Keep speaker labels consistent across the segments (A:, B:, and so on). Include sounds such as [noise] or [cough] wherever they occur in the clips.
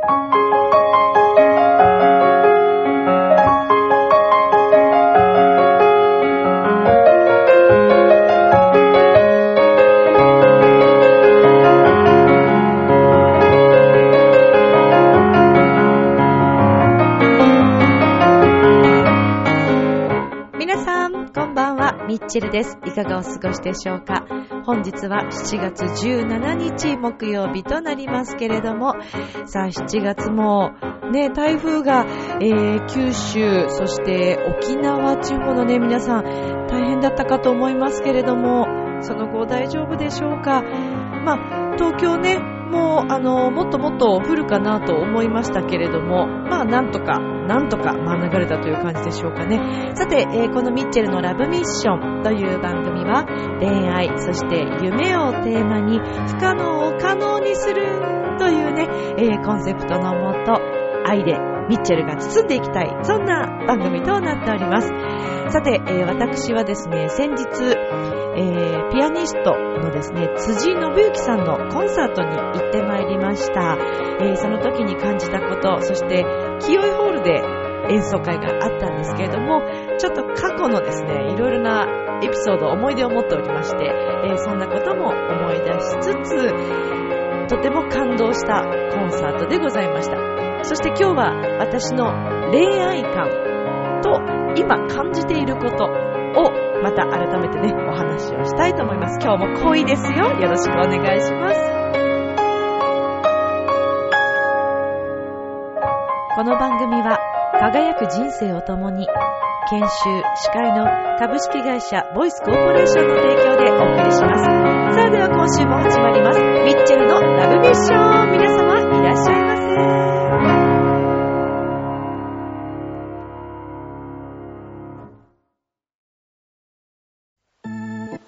A: 皆さん、こんばんは、ミッチェルです。いかがお過ごしでしょうか？本日は7月17日木曜日となりますけれども、さあ7月もね、台風が、えー九州、そして沖縄地方のね、皆さん大変だったかと思いますけれども、その後大丈夫でしょうか？まあ、東京ね、もう、あの、もっともっと降るかなと思いましたけれども、まあ、なんとか、なんとか免れたという感じでしょうかね。さて、えーこのミッチェルのラブミッションという番組は、恋愛、そして夢をテーマに、不可能を可能にするというね、えーコンセプトのもと、愛でミッチェルが包んでいきたい、そんな番組となっております。さて、えー私はですね、先日、えーピアニストのですね、辻信之さんのコンサートに行ってまいりました。えーその時に感じたこと、そして、清井ホールで演奏会があったんですけれども、ちょっと過去のですね、いろいろなエピソード、思い出を持っておりまして、えーそんなことも思い出しつつ、とても感動したコンサートでございました。そして今日は私の恋愛観と今感じていることをまた改めてね、お話をしたいと思います。今日も恋ですよ。よろしくお願いします。この番組は輝く人生を共に研修、司会の株式会社ボイスコーポレーションの提供でお送りします。さあでは今週も始まります。ミッチェルのラブミッション。皆様いらっしゃいませ。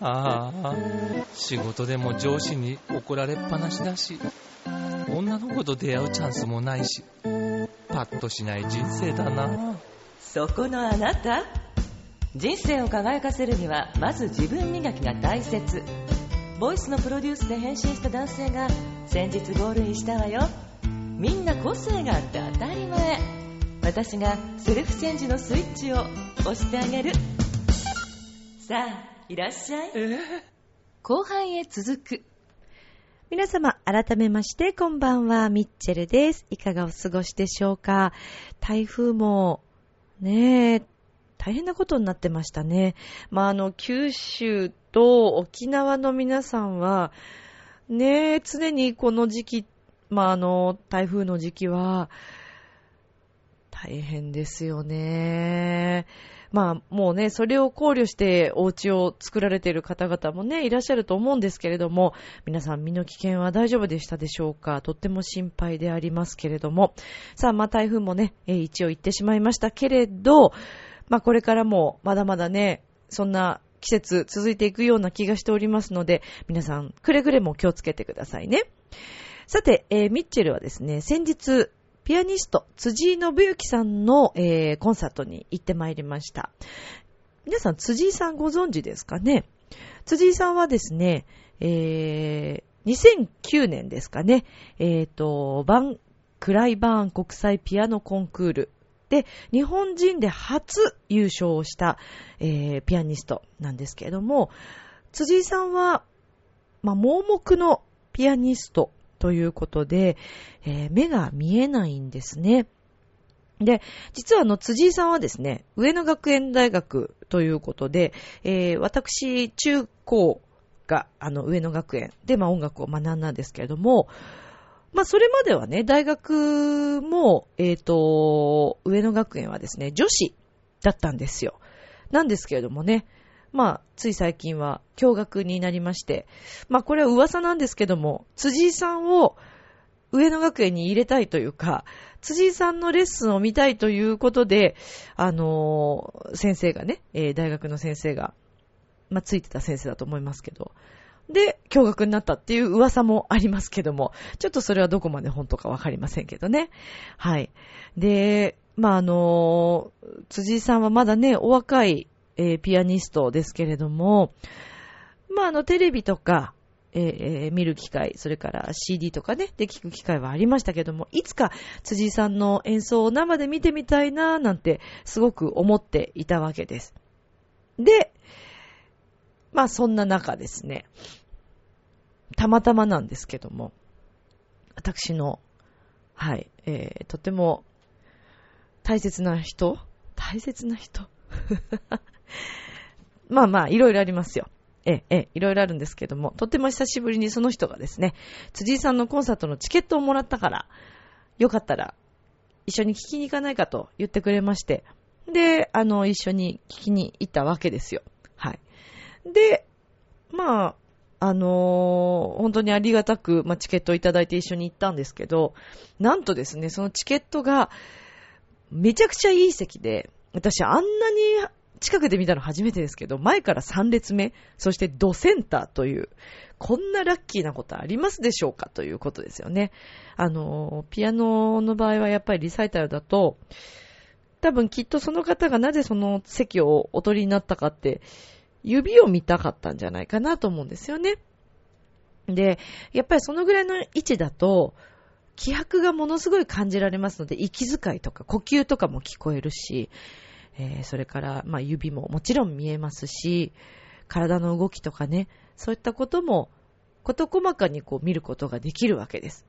B: ああ、仕事でも上司に怒られっぱなしだし、女の子と出会うチャンスもないし、パッとしない人生だな。
C: そこのあなた。人生を輝かせるにはまず自分磨きが大切。ボイスのプロデュースで変身した男性が先日ゴールインしたわよ。みんな個性があって当たり前。私がセルフチェンジのスイッチを押してあげる。さあいらっしゃい後半へ続く
A: 皆様、改めまして、こんばんは、ミッチェルです。いかがお過ごしでしょうか？台風も、ねえ、大変なことになってましたね。まあ、あの、九州と沖縄の皆さんは、ねえ、常にこの時期、まあ、あの、台風の時期は、大変ですよね。まあ、もうね、それを考慮してお家を作られている方々もね、いらっしゃると思うんですけれども、皆さん身の危険は大丈夫でしたでしょうか？とっても心配でありますけれども。さあ、まあ台風もね、一応行ってしまいましたけれど、まあこれからもまだまだね、そんな季節続いていくような気がしておりますので、皆さんくれぐれも気をつけてくださいね。さて、えーミッチェルはですね、先日、ピアニスト、辻井信之さんの、えーコンサートに行ってまいりました。皆さん、辻井さんご存知ですかね？辻井さんはですね、えー、2009年ですかね、えっ、と、バン、クライバーン国際ピアノコンクールで、日本人で初優勝をした、えーピアニストなんですけれども、辻井さんは、まあ、盲目のピアニストということで、えー目が見えないんですね。で、実はあの、辻井さんはですね、上野学園大学ということで、えー私、中高が、あの、上野学園で、まあ、音楽を学んだんですけれども、まあ、それまではね、大学も、えっ、と、上野学園はですね、女子だったんですよ。なんですけれどもね、まあ、つい最近は驚愕になりまして、まあ、これは噂なんですけども、辻井さんを上野学園に入れたいというか、辻井さんのレッスンを見たいということで、あのー先生がね、えー大学の先生が、まあ、ついてた先生だと思いますけど、で、驚愕になったっていう噂もありますけども、ちょっとそれはどこまで本当かわかりませんけどね。はい。で、まあ、あの辻井さんはまだね、お若い、えーピアニストですけれども、まあ、あの、テレビとか、えーえ見る機会、それから CD とかね、で聞く機会はありましたけども、いつか辻井さんの演奏を生で見てみたいな、なんてすごく思っていたわけです。で、まあそんな中ですね、たまたまなんですけども、私の、はい、えー、とても大切な人大切な人？[laughs] [laughs] まあまあ、いろいろありますよ。ええ、いろいろあるんですけども、とても久しぶりにその人がですね、辻井さんのコンサートのチケットをもらったから、よかったら一緒に聞きに行かないかと言ってくれまして、で、あの、一緒に聞きに行ったわけですよ。はい。で、まあ、あのー本当にありがたく、まあ、チケットをいただいて一緒に行ったんですけど、なんとですね、そのチケットが、めちゃくちゃいい席で、私あんなに近くで見たの初めてですけど、前から3列目、そしてドセンターという、こんなラッキーなことありますでしょうかということですよね。あの、ピアノの場合はやっぱりリサイタルだと、多分きっとその方がなぜその席をお取りになったかって、指を見たかったんじゃないかなと思うんですよね。で、やっぱりそのぐらいの位置だと、気迫がものすごい感じられますので、息遣いとか呼吸とかも聞こえるし、えーそれから、まあ、指ももちろん見えますし、体の動きとかね、そういったことも、こと細かにこう見ることができるわけです。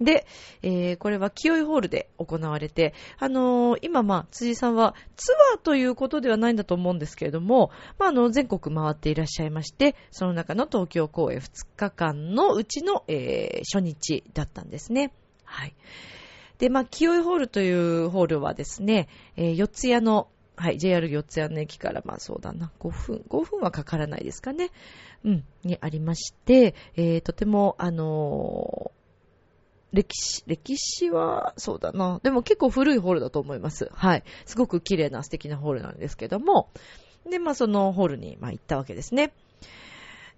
A: で、えーこれは清井ホールで行われて、あのー今まあ、辻さんはツアーということではないんだと思うんですけれども、まあ、あの、全国回っていらっしゃいまして、その中の東京公演2日間のうちの、えー初日だったんですね。はい。で、まあ、清井ホールというホールはですね、えー四谷の、はい、JR 四谷の駅から、まあそうだな、5分、5分はかからないですかね。うん、にありまして、えーとても、あのー歴史、歴史は、そうだな。でも結構古いホールだと思います。はい。すごく綺麗な素敵なホールなんですけども。で、まあそのホールに、まあ行ったわけですね。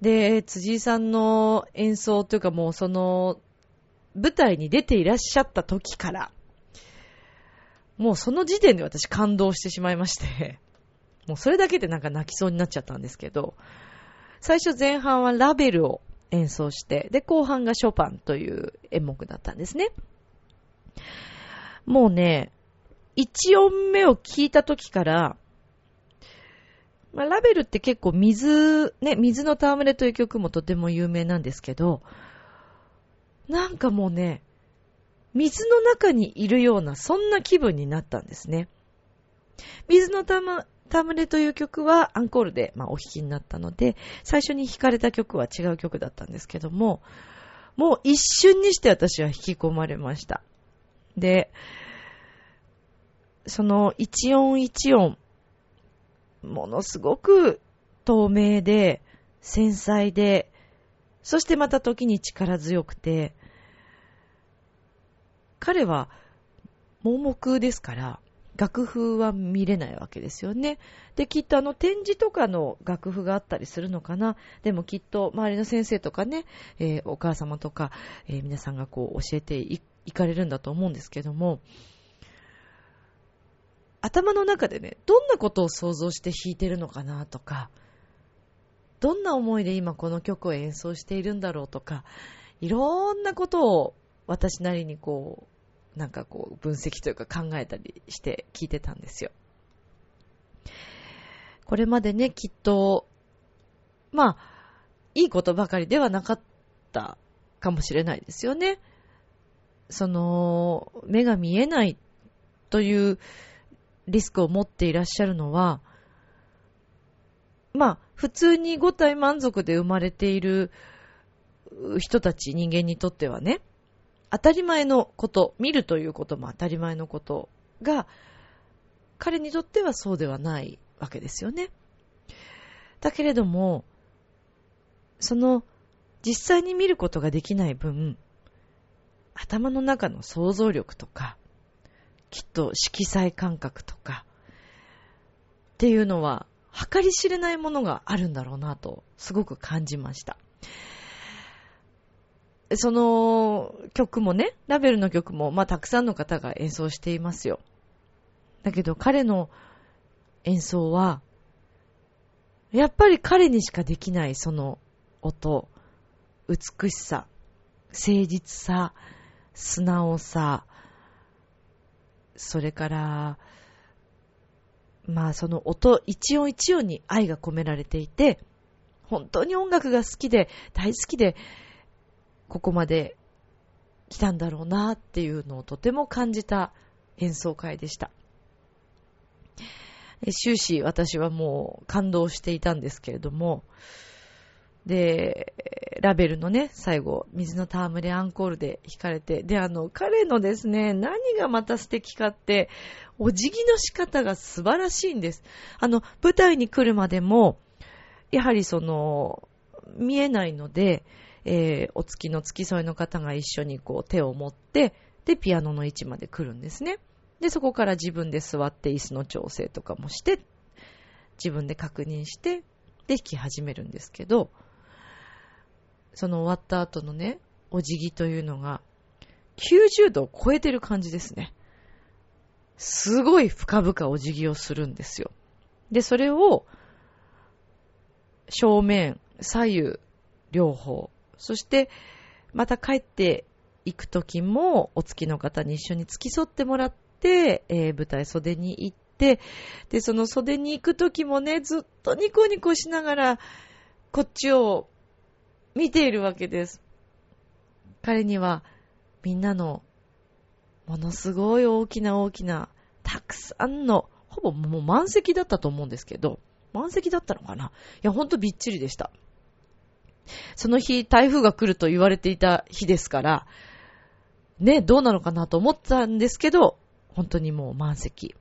A: で、辻井さんの演奏というかもうその、舞台に出ていらっしゃった時から、もうその時点で私感動してしまいまして、[laughs] もうそれだけでなんか泣きそうになっちゃったんですけど、最初前半はラベルを演奏して、で、後半がショパンという演目だったんですね。もうね、一音目を聞いた時から、まあ、ラベルって結構水、ね、水の戯れという曲もとても有名なんですけど、なんかもうね、水の中にいるような、そんな気分になったんですね。水のたま、戯れという曲はアンコールで、まあ、お弾きになったので、最初に弾かれた曲は違う曲だったんですけども、もう一瞬にして私は引き込まれました。で、その一音一音、ものすごく透明で、繊細で、そしてまた時に力強くて、彼は盲目ですから、楽譜は見れないわけですよね。で、きっとあの展示とかの楽譜があったりするのかな。でもきっと周りの先生とかね、えーお母様とか、えー皆さんがこう教えていいかれるんだと思うんですけども、頭の中でね、どんなことを想像して弾いてるのかなとか、どんな思いで今この曲を演奏しているんだろうとか、いろんなことを私なりにこう、なんかこう分析というか考えたりして聞いてたんですよ。これまでね、きっと、まあ、いいことばかりではなかったかもしれないですよね。その、目が見えないというリスクを持っていらっしゃるのは、まあ、普通に五体満足で生まれている人たち、人間にとってはね、当たり前のこと、見るということも当たり前のことが、彼にとってはそうではないわけですよね。だけれども、その、実際に見ることができない分、頭の中の想像力とか、きっと色彩感覚とか、っていうのは、計り知れないものがあるんだろうなと、すごく感じました。その曲もね、ラベルの曲も、まあ、たくさんの方が演奏していますよ。だけど彼の演奏は、やっぱり彼にしかできないその音、美しさ、誠実さ、素直さ、それから、まあその音一音一音に愛が込められていて、本当に音楽が好きで、大好きで、ここまで来たんだろうなっていうのをとても感じた演奏会でした。終始私はもう感動していたんですけれども、で、ラベルのね、最後、水の戯れアンコールで弾かれて、で、あの、彼のですね、何がまた素敵かって、お辞儀の仕方が素晴らしいんです。あの、舞台に来るまでも、やはりその、見えないので、えー、お付きの付き添いの方が一緒にこう手を持って、で、ピアノの位置まで来るんですね。で、そこから自分で座って椅子の調整とかもして、自分で確認して、で、弾き始めるんですけど、その終わった後のね、お辞儀というのが、90度を超えてる感じですね。すごい深々お辞儀をするんですよ。で、それを、正面、左右、両方、そして、また帰っていく時も、お付きの方に一緒に付き添ってもらって、えー、舞台袖に行って、で、その袖に行く時もね、ずっとニコニコしながら、こっちを見ているわけです。彼にはみんなのものすごい大きな大きなたくさんの、ほぼもう満席だったと思うんですけど、満席だったのかな？いや、ほんとびっちりでした。その日、台風が来ると言われていた日ですから、ね、どうなのかなと思ったんですけど、本当にもう満席。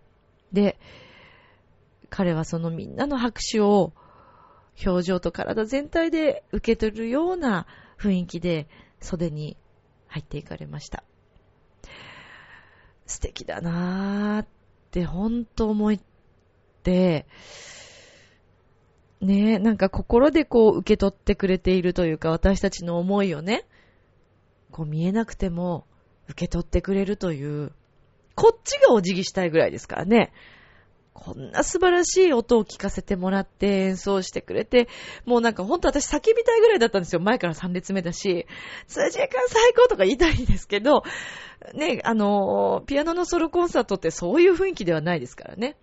A: で、彼はそのみんなの拍手を表情と体全体で受け取るような雰囲気で袖に入っていかれました。素敵だなーって本当思って、ねえ、なんか心でこう受け取ってくれているというか私たちの思いをね、こう見えなくても受け取ってくれるという、こっちがお辞儀したいぐらいですからね。こんな素晴らしい音を聞かせてもらって演奏してくれて、もうなんかほんと私叫びたいぐらいだったんですよ。前から3列目だし、辻君最高とか言いたいんですけど、ね、あの、ピアノのソロコンサートってそういう雰囲気ではないですからね。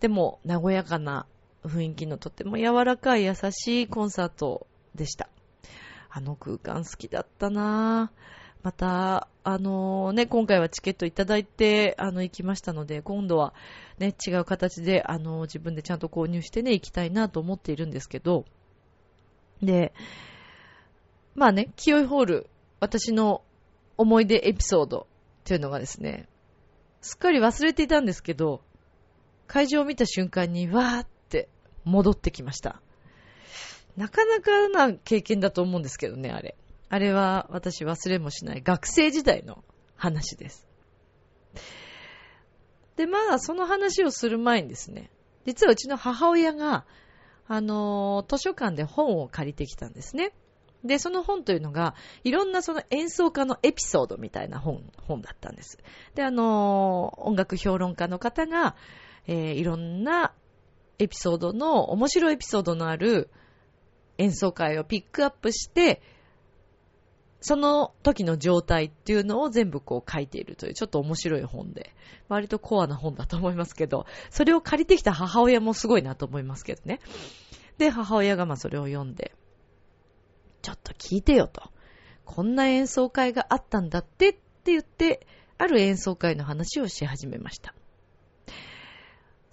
A: でも、和やかな雰囲気のとても柔らかい優しいコンサートでした。あの空間好きだったなぁ。また、あのね、今回はチケットいただいて、あの、行きましたので、今度はね、違う形で、あの、自分でちゃんと購入してね、行きたいなと思っているんですけど、で、まあね、清いホール、私の思い出エピソードっていうのがですね、すっかり忘れていたんですけど、会場を見た瞬間にわーっ戻ってきました。なかなかな経験だと思うんですけどね、あれ。あれは私忘れもしない学生時代の話です。で、まあ、その話をする前にですね、実はうちの母親が、あの、図書館で本を借りてきたんですね。で、その本というのが、いろんなその演奏家のエピソードみたいな本、本だったんです。で、あの、音楽評論家の方が、えー、いろんなエピソードの、面白いエピソードのある演奏会をピックアップして、その時の状態っていうのを全部こう書いているというちょっと面白い本で、割とコアな本だと思いますけど、それを借りてきた母親もすごいなと思いますけどね。で、母親がまあそれを読んで、ちょっと聞いてよと。こんな演奏会があったんだってって言って、ある演奏会の話をし始めました。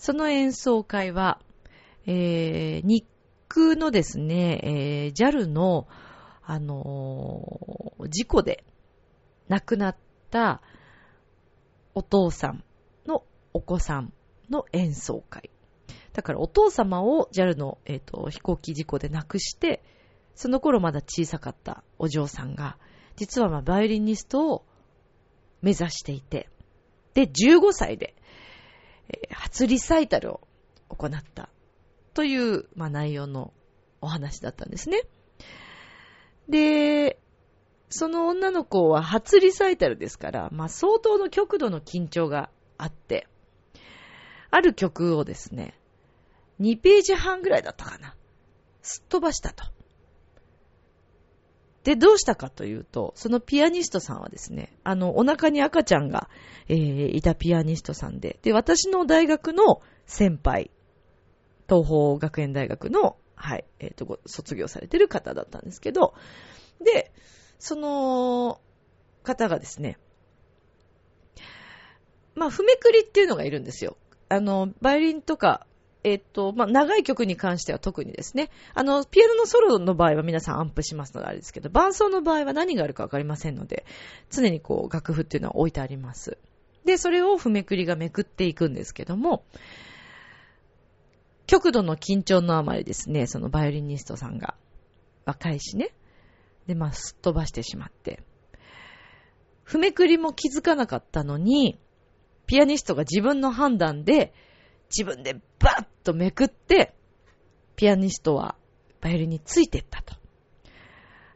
A: その演奏会は、えー、日空のですね、えー、JAL のあのー、事故で亡くなったお父さんのお子さんの演奏会。だからお父様を JAL の、えーと、飛行機事故で亡くして、その頃まだ小さかったお嬢さんが、実はまあバイオリニストを目指していて、で、15歳で、初リサイタルを行ったという、まあ、内容のお話だったんですね。で、その女の子は初リサイタルですから、まあ、相当の極度の緊張があって、ある曲をですね、2ページ半ぐらいだったかな。すっ飛ばしたと。で、どうしたかというと、そのピアニストさんはですね、あの、お腹に赤ちゃんが、えー、いたピアニストさんで、で、私の大学の先輩、東方学園大学の、はい、えっ、ー、と、卒業されてる方だったんですけど、で、その方がですね、まあ、譜めくりっていうのがいるんですよ。あの、バイオリンとか、えっ、と、まあ、長い曲に関しては特にですね、あの、ピアノのソロの場合は皆さんアンプしますのであれですけど、伴奏の場合は何があるかわかりませんので、常にこう、楽譜っていうのは置いてあります。で、それを譜めくりがめくっていくんですけども、極度の緊張のあまりですね、そのバイオリニストさんが、若いしね、で、まあ、すっ飛ばしてしまって、譜めくりも気づかなかったのに、ピアニストが自分の判断で、自分でバッとめくって、ピアニストはバイオリンについてったと。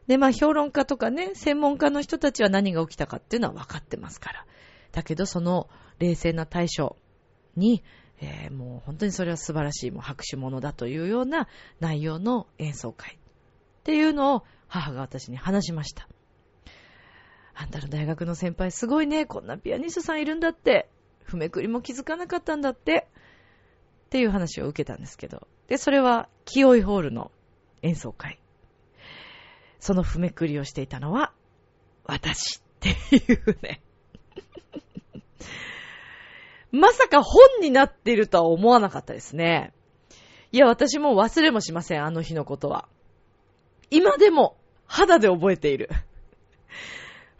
A: で、まあ評論家とかね、専門家の人たちは何が起きたかっていうのは分かってますから。だけどその冷静な対処に、えー、もう本当にそれは素晴らしい、もう拍手物だというような内容の演奏会っていうのを母が私に話しました。あんたの大学の先輩すごいね、こんなピアニストさんいるんだって、譜めくりも気づかなかったんだって、っていう話を受けたんですけど。で、それは、清井ホールの演奏会。その譜めくりをしていたのは、私っていうね。[laughs] まさか本になっているとは思わなかったですね。いや、私も忘れもしません、あの日のことは。今でも肌で覚えている。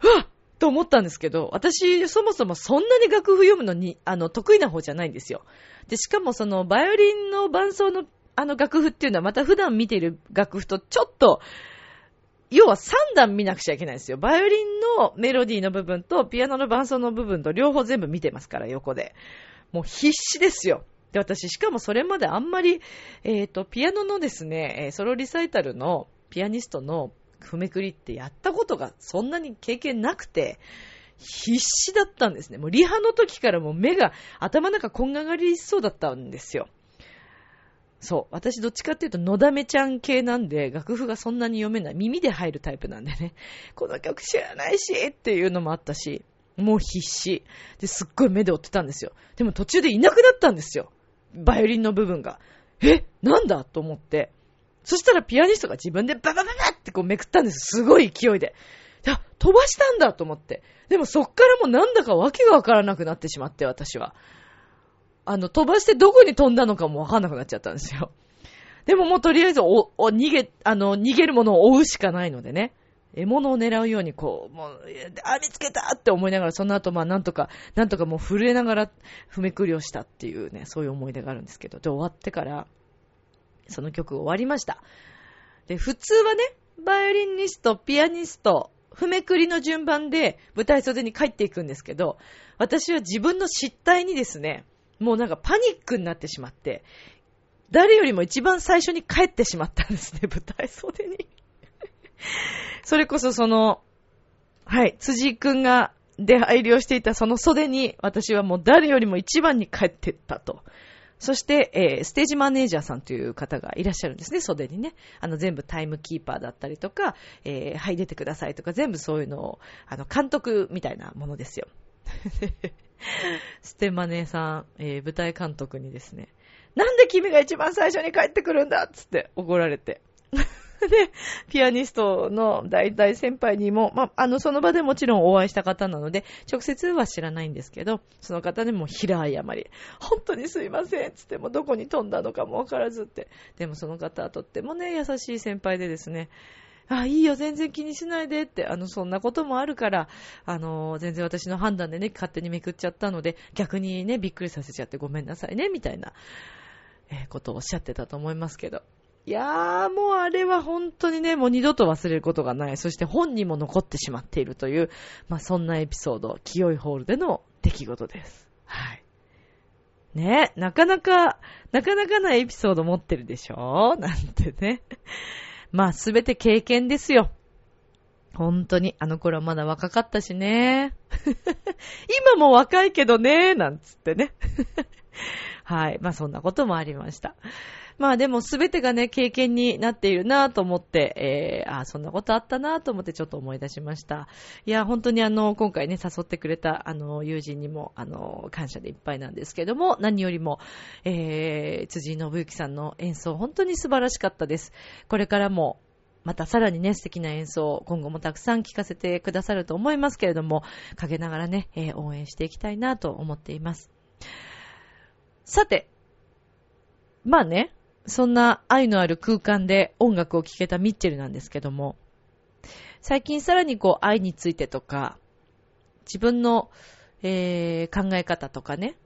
A: うわと思ったんですけど、私、そもそもそんなに楽譜読むのに、あの、得意な方じゃないんですよ。で、しかもその、バイオリンの伴奏の、あの楽譜っていうのは、また普段見ている楽譜とちょっと、要は3段見なくちゃいけないんですよ。バイオリンのメロディーの部分と、ピアノの伴奏の部分と両方全部見てますから、横で。もう必死ですよ。で、私、しかもそれまであんまり、えっ、ー、と、ピアノのですね、ソロリサイタルのピアニストの譜めくりってやったことがそんなに経験なくて、必死だったんですね。もうリハの時からもう目が頭の中こんががりそうだったんですよ。そう。私どっちかっていうと、のだめちゃん系なんで、楽譜がそんなに読めない。耳で入るタイプなんでね。この曲知らないしっていうのもあったし、もう必死。で、すっごい目で追ってたんですよ。でも途中でいなくなったんですよ。バイオリンの部分が。え？なんだ？と思って。そしたらピアニストが自分でババババってこうめくったんです。すごい勢いで。あ、飛ばしたんだと思って。でもそっからもうなんだかわけがわからなくなってしまって、私は。あの、飛ばしてどこに飛んだのかもわかんなくなっちゃったんですよ。でももうとりあえずお、お、逃げ、あの、逃げるものを追うしかないのでね。獲物を狙うようにこう、もう、あ、見つけたって思いながら、その後まあなんとか、なんとかもう震えながら踏めくりをしたっていうね、そういう思い出があるんですけど、で、終わってから、その曲終わりました。で、普通はね、バイオリニスト、ピアニスト、譜めくりの順番で舞台袖に帰っていくんですけど、私は自分の失態にですね、もうなんかパニックになってしまって、誰よりも一番最初に帰ってしまったんですね、[laughs] 舞台袖に。それこそその、はい、辻くんが出入りをしていたその袖に、私はもう誰よりも一番に帰ってったと。そして、えー、ステージマネージャーさんという方がいらっしゃるんですね、袖にね。あの、全部タイムキーパーだったりとか、えー、はい、出てくださいとか、全部そういうのを、あの、監督みたいなものですよ。[laughs] ステマネーさん、えー、舞台監督にですね、なんで君が一番最初に帰ってくるんだっつって怒られて。[laughs] で、ピアニストの大体先輩にも、まあ、の、その場でもちろんお会いした方なので、直接は知らないんですけど、その方でも平謝り。本当にすいませんつってもどこに飛んだのかもわからずって。でもその方はとってもね、優しい先輩でですね、あ、いいよ、全然気にしないでって、あの、そんなこともあるから、あの、全然私の判断でね、勝手にめくっちゃったので、逆にね、びっくりさせちゃってごめんなさいね、みたいな、えー、ことをおっしゃってたと思いますけど。いやー、もうあれは本当にね、もう二度と忘れることがない。そして本にも残ってしまっているという、まあそんなエピソード、清いホールでの出来事です。はい。ね、なかなか、なかなかなエピソード持ってるでしょ？なんてね。まあすべて経験ですよ。本当に、あの頃はまだ若かったしね。[laughs] 今も若いけどね、なんつってね。[laughs] はい。まあそんなこともありました。まあでも全てがね、経験になっているなと思って、えー、あそんなことあったなと思ってちょっと思い出しました。いや、本当にあの、今回ね、誘ってくれた、あの、友人にも、あの、感謝でいっぱいなんですけども、何よりも、えー、辻信之さんの演奏、本当に素晴らしかったです。これからも、またさらにね、素敵な演奏、今後もたくさん聴かせてくださると思いますけれども、陰ながらね、えー、応援していきたいなと思っています。さて、まあね、そんな愛のある空間で音楽を聴けたミッチェルなんですけども、最近さらにこう愛についてとか、自分の、えー、考え方とかね、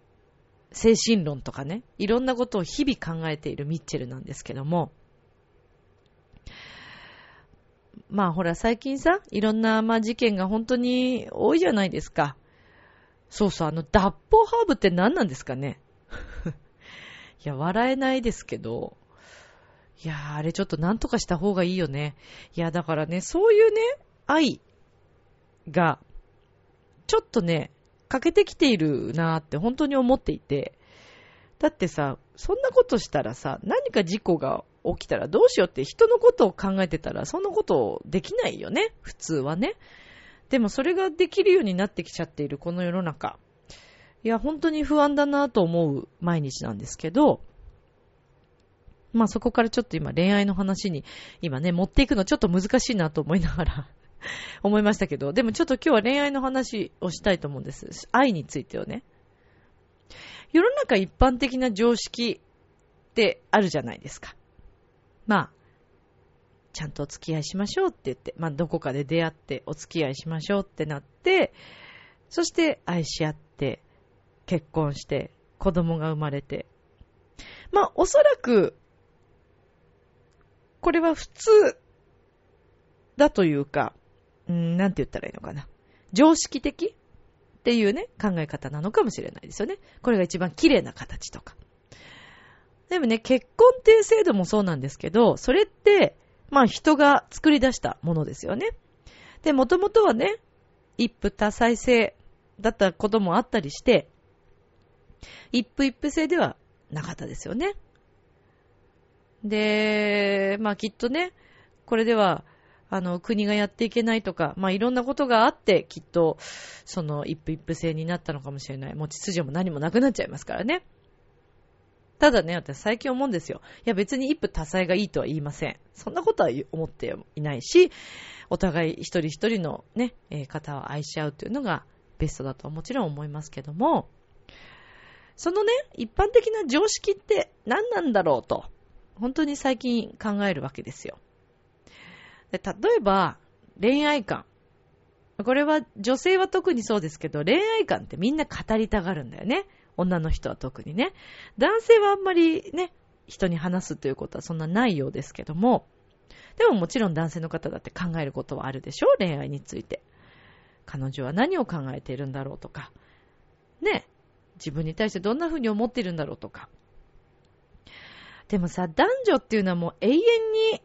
A: 精神論とかね、いろんなことを日々考えているミッチェルなんですけども、まあほら最近さ、いろんなまあ事件が本当に多いじゃないですか。そうそう、あの脱法ハーブって何なんですかねいや、笑えないですけど、いやあれちょっとなんとかした方がいいよね。いや、だからね、そういうね、愛が、ちょっとね、欠けてきているなーって本当に思っていて、だってさ、そんなことしたらさ、何か事故が起きたらどうしようって人のことを考えてたら、そんなことできないよね、普通はね。でもそれができるようになってきちゃっているこの世の中。いや、本当に不安だなと思う毎日なんですけど、まあそこからちょっと今恋愛の話に今ね、持っていくのちょっと難しいなと思いながら [laughs] 思いましたけど、でもちょっと今日は恋愛の話をしたいと思うんです。愛についてをね。世の中一般的な常識ってあるじゃないですか。まあ、ちゃんとお付き合いしましょうって言って、まあどこかで出会ってお付き合いしましょうってなって、そして愛し合って、結婚して、子供が生まれて。まあ、おそらく、これは普通だというか、うん、なんて言ったらいいのかな。常識的？っていうね、考え方なのかもしれないですよね。これが一番綺麗な形とか。でもね、結婚っていう制度もそうなんですけど、それって、まあ人が作り出したものですよね。で、もともとはね、一夫多妻制だったこともあったりして、一夫一夫制ではなかったですよね。で、まあきっとね、これでは、あの、国がやっていけないとか、まあいろんなことがあって、きっと、その一夫一夫制になったのかもしれない。もう秩序も何もなくなっちゃいますからね。ただね、私最近思うんですよ。いや別に一夫多妻がいいとは言いません。そんなことは思っていないし、お互い一人一人のね、え、方を愛し合うというのがベストだとはもちろん思いますけども、そのね、一般的な常識って何なんだろうと、本当に最近考えるわけですよ。で例えば、恋愛観。これは女性は特にそうですけど、恋愛観ってみんな語りたがるんだよね。女の人は特にね。男性はあんまりね、人に話すということはそんなないようですけども、でももちろん男性の方だって考えることはあるでしょ恋愛について。彼女は何を考えているんだろうとか。ね。自分に対してどんな風に思ってるんだろうとか。でもさ、男女っていうのはもう永遠に、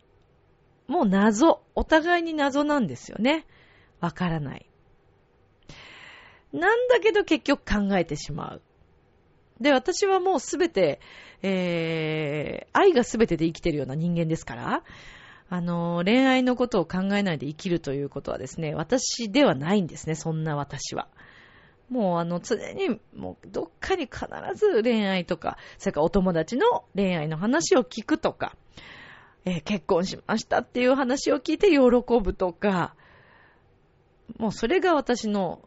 A: もう謎。お互いに謎なんですよね。わからない。なんだけど結局考えてしまう。で、私はもうすべて、えー、愛がすべてで生きてるような人間ですから、あの、恋愛のことを考えないで生きるということはですね、私ではないんですね、そんな私は。もうあの常にもうどっかに必ず恋愛とか、それからお友達の恋愛の話を聞くとか、えー、結婚しましたっていう話を聞いて喜ぶとか、もうそれが私の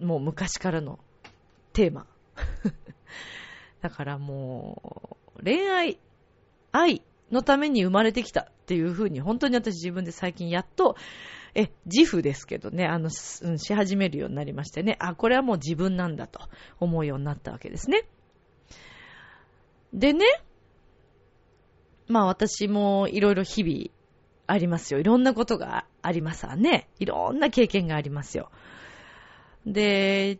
A: もう昔からのテーマ。[laughs] だからもう恋愛、愛のために生まれてきたっていうふうに本当に私自分で最近やっとえ、自負ですけどね、あの、し始めるようになりましてね、あ、これはもう自分なんだと思うようになったわけですね。でね、まあ私もいろいろ日々ありますよ。いろんなことがありますわね。いろんな経験がありますよ。で、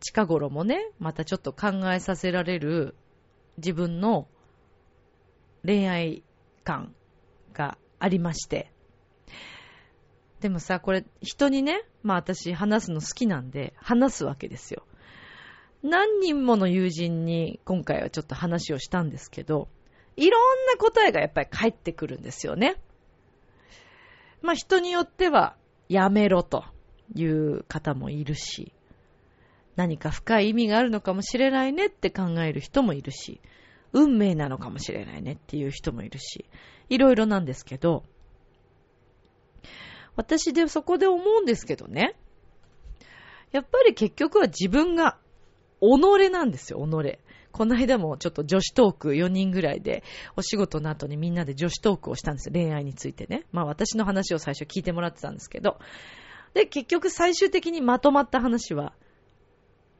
A: 近頃もね、またちょっと考えさせられる自分の恋愛観がありまして、でもさ、これ人にね、まあ私話すの好きなんで話すわけですよ。何人もの友人に今回はちょっと話をしたんですけど、いろんな答えがやっぱり返ってくるんですよね。まあ人によっては、やめろという方もいるし、何か深い意味があるのかもしれないねって考える人もいるし、運命なのかもしれないねっていう人もいるし、いろいろなんですけど、私でそこで思うんですけどね、やっぱり結局は自分が己なんですよ、己。この間もちょっと女子トーク4人ぐらいで、お仕事の後にみんなで女子トークをしたんですよ。恋愛についてね。まあ私の話を最初聞いてもらってたんですけど。で、結局最終的にまとまった話は、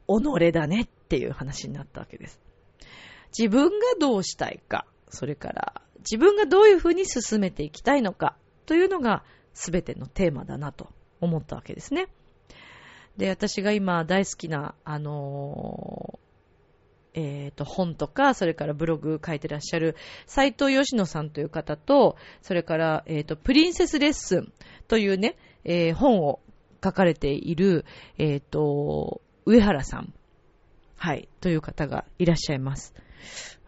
A: 己だねっていう話になったわけです。自分がどうしたいか、それから自分がどういうふうに進めていきたいのかというのが全てのテーマだなと思ったわけですね。で、私が今大好きな、あのー、えっ、ー、と、本とか、それからブログ書いてらっしゃる斎藤義野さんという方と、それから、えっ、ー、と、プリンセスレッスンというね、えー、本を書かれている、えっ、と、上原さん。はい、という方がいらっしゃいます。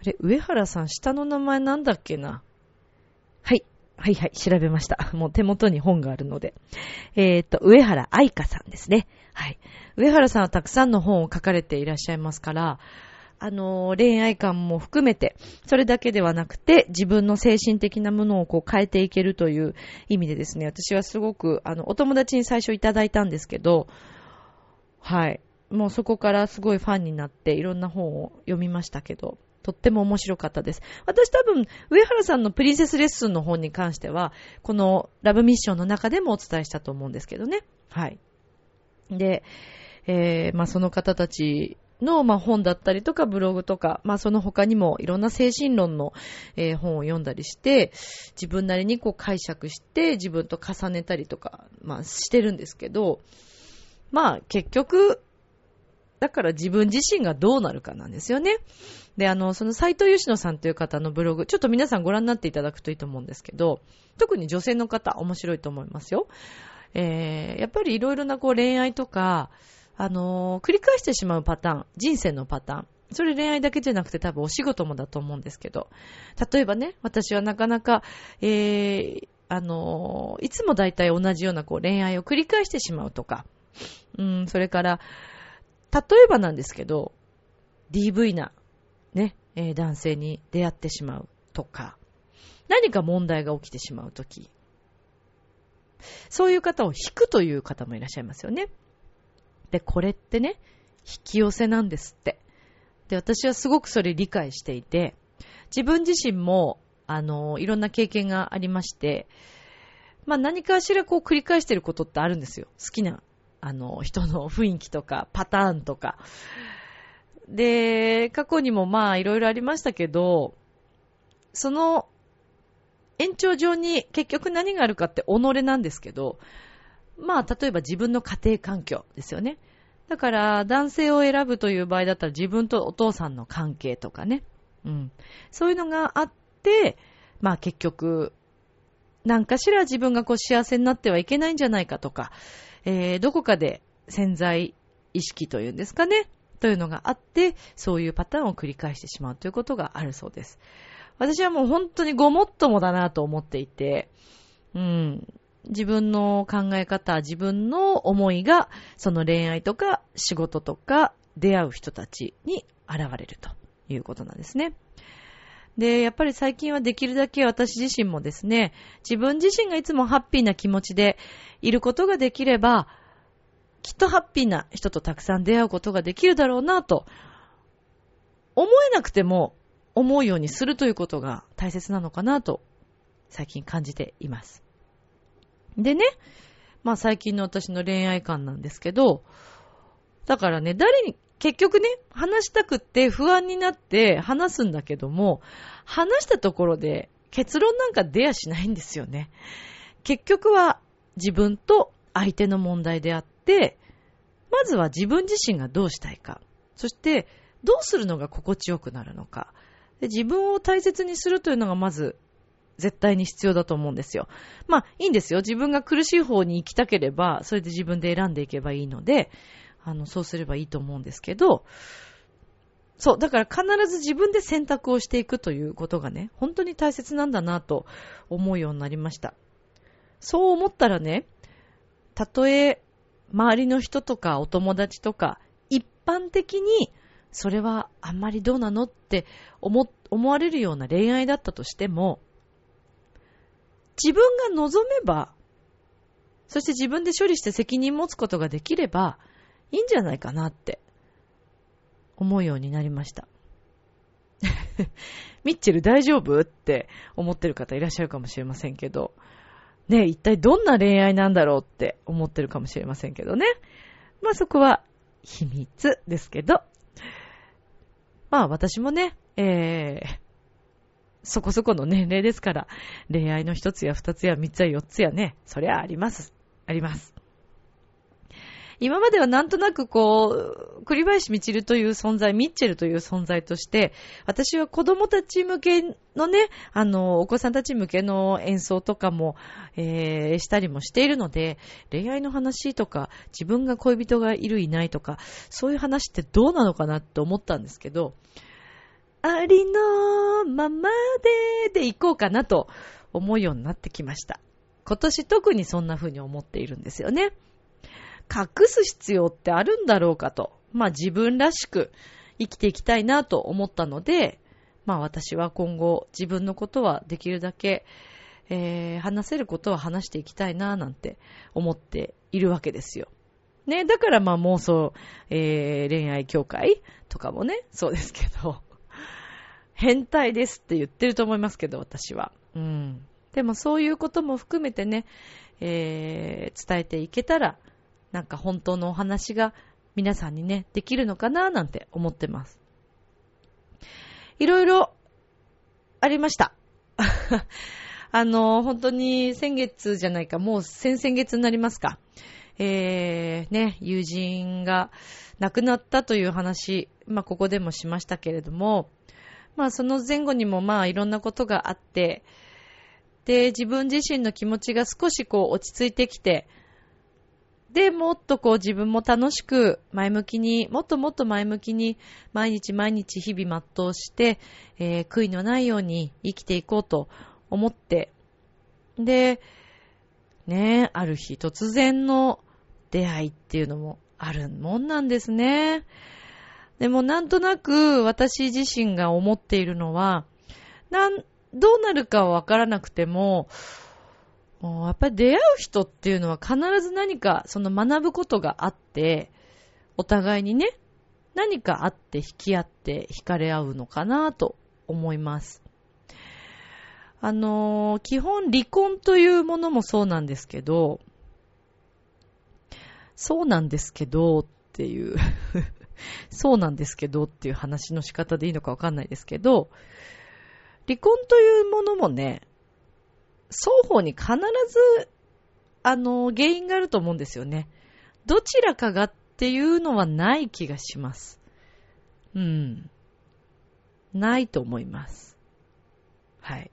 A: あれ、上原さん、下の名前なんだっけな？はい。はいはい、調べました。[laughs] もう手元に本があるので。えっ、ー、と、上原愛香さんですね。はい。上原さんはたくさんの本を書かれていらっしゃいますから、あの、恋愛観も含めて、それだけではなくて、自分の精神的なものをこう変えていけるという意味でですね、私はすごく、あの、お友達に最初いただいたんですけど、はい。もうそこからすごいファンになっていろんな本を読みましたけど、とっても面白かったです。私多分、上原さんのプリンセスレッスンの本に関しては、このラブミッションの中でもお伝えしたと思うんですけどね。はい。で、えー、まあその方たちの、まあ、本だったりとかブログとか、まあ、その他にもいろんな精神論の、えー、本を読んだりして、自分なりにこう解釈して自分と重ねたりとか、まあ、してるんですけど、まあ、結局、だから自分自身がどうなるかなんですよね。で、あの、その斎藤義野さんという方のブログ、ちょっと皆さんご覧になっていただくといいと思うんですけど、特に女性の方、面白いと思いますよ。えー、やっぱりいろいろなこう恋愛とか、あのー、繰り返してしまうパターン、人生のパターン。それ恋愛だけじゃなくて多分お仕事もだと思うんですけど、例えばね、私はなかなか、えー、あのー、いつも大体同じようなこう恋愛を繰り返してしまうとか、うん、それから、例えばなんですけど、DV な、ね、えー、男性に出会ってしまうとか、何か問題が起きてしまうとき、そういう方を引くという方もいらっしゃいますよね。で、これってね、引き寄せなんですって。で、私はすごくそれ理解していて、自分自身も、あの、いろんな経験がありまして、まあ何かしらこう繰り返してることってあるんですよ。好きなあの、人の雰囲気とか、パターンとか。で、過去にもまあいろいろありましたけど、その延長上に結局何があるかって己なんですけど、まあ例えば自分の家庭環境ですよね。だから男性を選ぶという場合だったら自分とお父さんの関係とかね。うん。そういうのがあって、まあ結局、何かしら自分がこう幸せになってはいけないんじゃないかとか、えー、どこかで潜在意識というんですかね、というのがあって、そういうパターンを繰り返してしまうということがあるそうです。私はもう本当にごもっともだなと思っていて、うん、自分の考え方、自分の思いが、その恋愛とか仕事とか出会う人たちに現れるということなんですね。で、やっぱり最近はできるだけ私自身もですね、自分自身がいつもハッピーな気持ちでいることができれば、きっとハッピーな人とたくさん出会うことができるだろうなと、思えなくても思うようにするということが大切なのかなと、最近感じています。でね、まあ最近の私の恋愛観なんですけど、だからね、誰結局ね、話したくって不安になって話すんだけども、話したところで結論なんか出やしないんですよね。結局は自分と相手の問題であって、まずは自分自身がどうしたいか。そして、どうするのが心地よくなるのか。自分を大切にするというのがまず絶対に必要だと思うんですよ。まあ、いいんですよ。自分が苦しい方に行きたければ、それで自分で選んでいけばいいので、あの、そうすればいいと思うんですけど、そう、だから必ず自分で選択をしていくということがね、本当に大切なんだなと思うようになりました。そう思ったらね、たとえ周りの人とかお友達とか一般的にそれはあんまりどうなのって思思われるような恋愛だったとしても、自分が望めば、そして自分で処理して責任持つことができればいいんじゃないかなって思うようになりました。[laughs] ミッチェル大丈夫って思ってる方いらっしゃるかもしれませんけど、ね、一体どんな恋愛なんだろうって思ってるかもしれませんけどね。まあそこは秘密ですけど。まあ私もね、えー、そこそこの年齢ですから、恋愛の一つや二つや三つや四つやね、そりゃあります。あります。今まではなんとなくこう、栗林みちるという存在、ミッチェルという存在として、私は子供たち向けのね、あの、お子さんたち向けの演奏とかも、えー、したりもしているので、恋愛の話とか、自分が恋人がいるいないとか、そういう話ってどうなのかなって思ったんですけど、ありのままでで行こうかなと思うようになってきました。今年特にそんな風に思っているんですよね。隠す必要ってあるんだろうかと。まあ自分らしく生きていきたいなと思ったので、まあ私は今後自分のことはできるだけ、えー、話せることは話していきたいななんて思っているわけですよ。ね、だからまあ妄想、えー、恋愛協会とかもね、そうですけど、変態ですって言ってると思いますけど、私は。うん。でもそういうことも含めてね、えー、伝えていけたら、なんか本当のお話が皆さんにね、できるのかななんて思ってます。いろいろありました。[laughs] あの、本当に先月じゃないか、もう先々月になりますか。えー、ね、友人が亡くなったという話、まあ、ここでもしましたけれども、まあ、その前後にもまあ、いろんなことがあって、で、自分自身の気持ちが少しこう落ち着いてきて、で、もっとこう自分も楽しく前向きに、もっともっと前向きに毎日毎日日々全うして、えー、悔いのないように生きていこうと思って、で、ねある日突然の出会いっていうのもあるもんなんですね。でもなんとなく私自身が思っているのは、なん、どうなるかはわからなくても、やっぱり出会う人っていうのは必ず何かその学ぶことがあって、お互いにね、何かあって引き合って惹かれ合うのかなと思います。あのー、基本離婚というものもそうなんですけど、そうなんですけどっていう [laughs] そうなんですけどっていう話の仕方でいいのかわかんないですけど、離婚というものもね、双方に必ず、あの、原因があると思うんですよね。どちらかがっていうのはない気がします。うん。ないと思います。はい。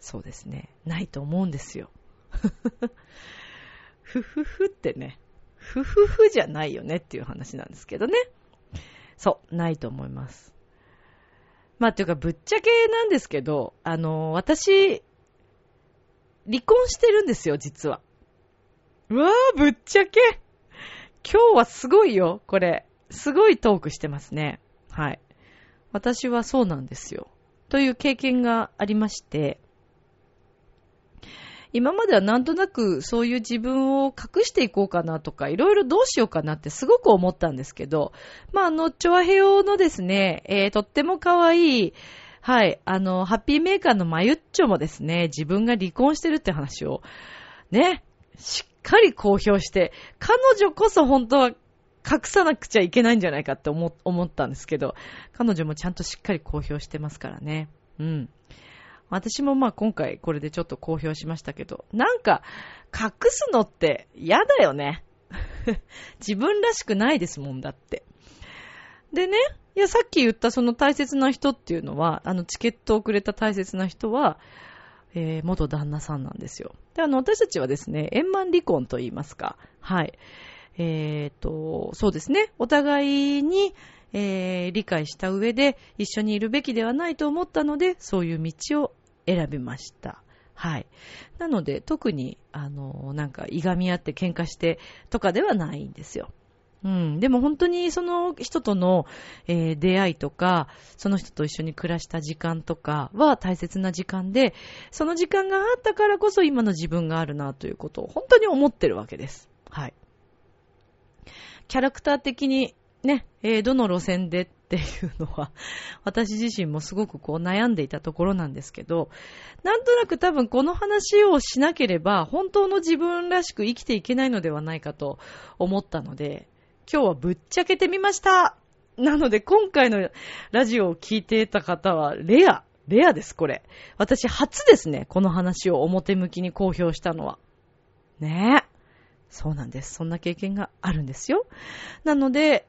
A: そうですね。ないと思うんですよ。[laughs] ふふふってね。ふふふじゃないよねっていう話なんですけどね。そう、ないと思います。まあ、というか、ぶっちゃけなんですけど、あの、私、離婚してるんですよ、実は。うわぁ、ぶっちゃけ今日はすごいよ、これ。すごいトークしてますね。はい。私はそうなんですよ。という経験がありまして、今まではなんとなくそういう自分を隠していこうかなとか、いろいろどうしようかなってすごく思ったんですけど、まあ、あの、チョアヘオのですね、えー、とっても可愛い、はい。あの、ハッピーメーカーのマユッチョもですね、自分が離婚してるって話を、ね、しっかり公表して、彼女こそ本当は隠さなくちゃいけないんじゃないかって思思ったんですけど、彼女もちゃんとしっかり公表してますからね。うん。私もまあ今回これでちょっと公表しましたけど、なんか隠すのって嫌だよね。[laughs] 自分らしくないですもんだって。でね、いや、さっき言ったその大切な人っていうのは、あの、チケットをくれた大切な人は、えー、元旦那さんなんですよ。で、あの、私たちはですね、円満離婚と言いますか、はい。えっ、と、そうですね、お互いに、えー理解した上で一緒にいるべきではないと思ったので、そういう道を選びました。はい。なので、特に、あの、なんか、いがみ合って喧嘩してとかではないんですよ。うん。でも本当にその人との、えー出会いとか、その人と一緒に暮らした時間とかは大切な時間で、その時間があったからこそ今の自分があるなということを本当に思ってるわけです。はい。キャラクター的にね、えーどの路線でっていうのは、私自身もすごくこう悩んでいたところなんですけど、なんとなく多分この話をしなければ、本当の自分らしく生きていけないのではないかと思ったので、今日はぶっちゃけてみました。なので今回のラジオを聞いていた方はレア、レアです、これ。私初ですね、この話を表向きに公表したのは。ねえ。そうなんです。そんな経験があるんですよ。なので、